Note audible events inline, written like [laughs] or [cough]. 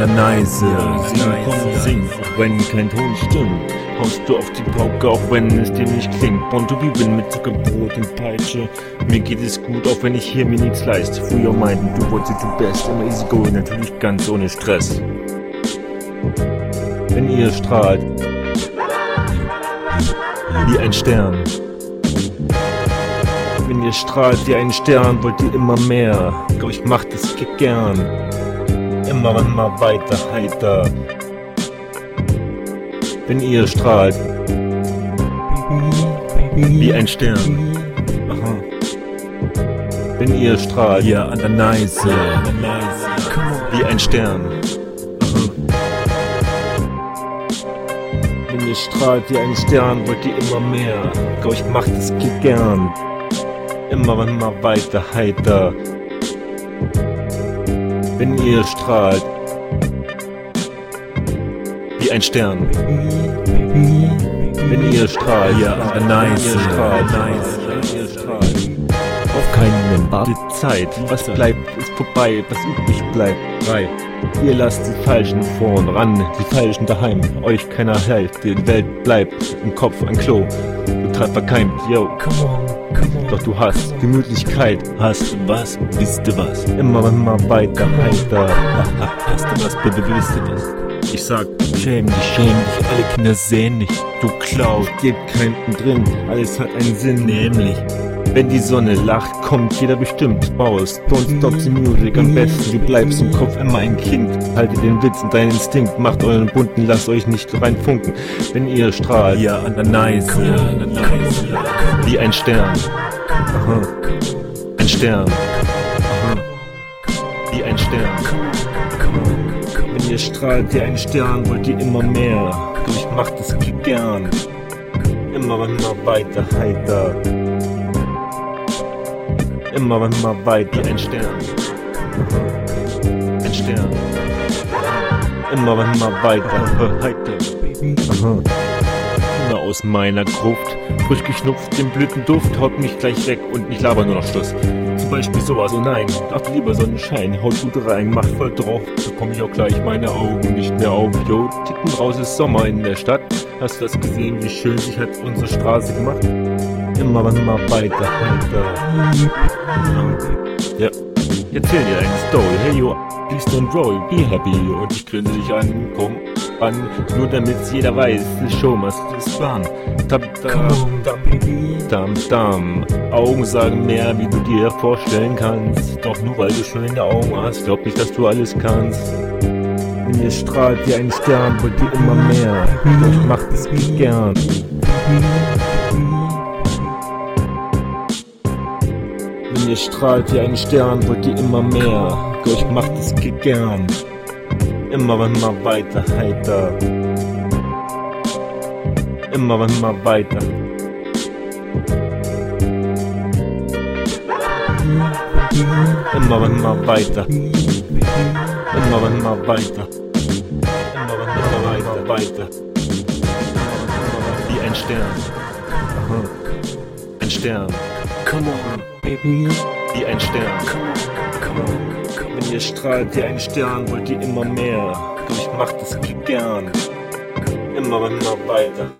der Neise. Sing, komm, sing, auch wenn kein Ton stimmt. Haust du auf die Pauke, auch wenn es dir nicht klingt. Born to be win mit Zuckerbrot und Peitsche. Mir geht es gut, auch wenn ich hier mir nichts leiste. Früher meinten du wolltest du best, immer easy going, natürlich ganz ohne Stress. Wenn ihr strahlt, wie ein Stern. Wenn ihr strahlt wie ein Stern, wollt ihr immer mehr. Doch ich mach das gern. Immer immer weiter heiter. Wenn ihr strahlt, wie ein Stern. Aha. Wenn ihr strahlt, Ja, an der Neise. wie ein Stern. Wenn ihr strahlt wie ein Stern, wollt ihr immer mehr. Doch ich mach das gern. Immer immer weiter heiter. Wenn ihr strahlt, wie ein Stern. Wenn ihr strahlt, Ja, wenn Neise. ihr strahlt, wenn ihr strahlt. Auf keinen wartet Zeit. Was bleibt, ist vorbei. Was übrig bleibt, frei. Ihr lasst die Falschen vorn ran, die Falschen daheim. Euch keiner hält, die Welt bleibt im Kopf ein Klo. Total verkeimt, yo. Come on, come on. Doch du hast Gemütlichkeit, Hast du was? Wisst du was? immer immer weiter, heiter. [laughs] Hast du was? Bitte wisst du was? Ich sag, Schäm dich, schäm dich, alle Kinder sehen dich. Du Clown. geht kein drin, alles hat einen Sinn. Nämlich, Wenn die Sonne lacht, kommt jeder bestimmt raus. Don't stop the music, am besten du bleibst im Kopf immer ein Kind. Haltet den Witz und deinen Instinkt, macht euren bunten, lasst euch nicht reinfunken. Wenn ihr strahlt, ja, an der Neise. wie ein Stern. Aha. Ein Stern. Aha. Wie ein Stern. Wenn ihr strahlt wie ein Stern, wollt ihr immer mehr. Ich mach das gern. Immer immer weiter heiter. Immer immer weiter ein Stern. Ein Stern. Immer immer weiter heiter. Aha. Immer aus meiner Gruft. Frisch geschnupft, den Blütenduft haut mich gleich weg und ich laber nur noch Schluss. Zum Beispiel sowas, oh nein, dachte lieber Sonnenschein, haut gut rein, macht voll drauf, bekomme ich auch gleich meine Augen nicht mehr auf. Jo, ticken raus ist Sommer in der Stadt. Hast du das gesehen, wie schön sich hat unsere Straße gemacht? Immer immer weiter, weiter. Ja, erzähl dir eine Story. Hey yo, please don't roll, be happy. Und ich grinse dich an, komm an, nur damit's jeder weiß, die Show must is fun. Tam, tam, tam, tam. Augen sagen mehr, wie du dir vorstellen kannst. Doch nur weil du schöne Augen hast, glaub nicht, dass du alles kannst. Wenn ihr strahlt wie ein Stern, wollt ihr immer mehr. Doch ich mach das gern. Wenn ihr strahlt wie ein Stern, wollt ihr immer mehr. Doch ich mach das gern. Immer und immer weiter heiter. Immer und immer weiter. Immer und immer weiter. Immer und immer weiter. Immer und immer weiter. Wie ein Stern. Ein Stern. Come on, baby. Wie ein Stern. Come on, come Wenn ihr strahlt wie ein Stern, wollt ihr immer mehr. Doch ich mach das gern. Immer immer weiter.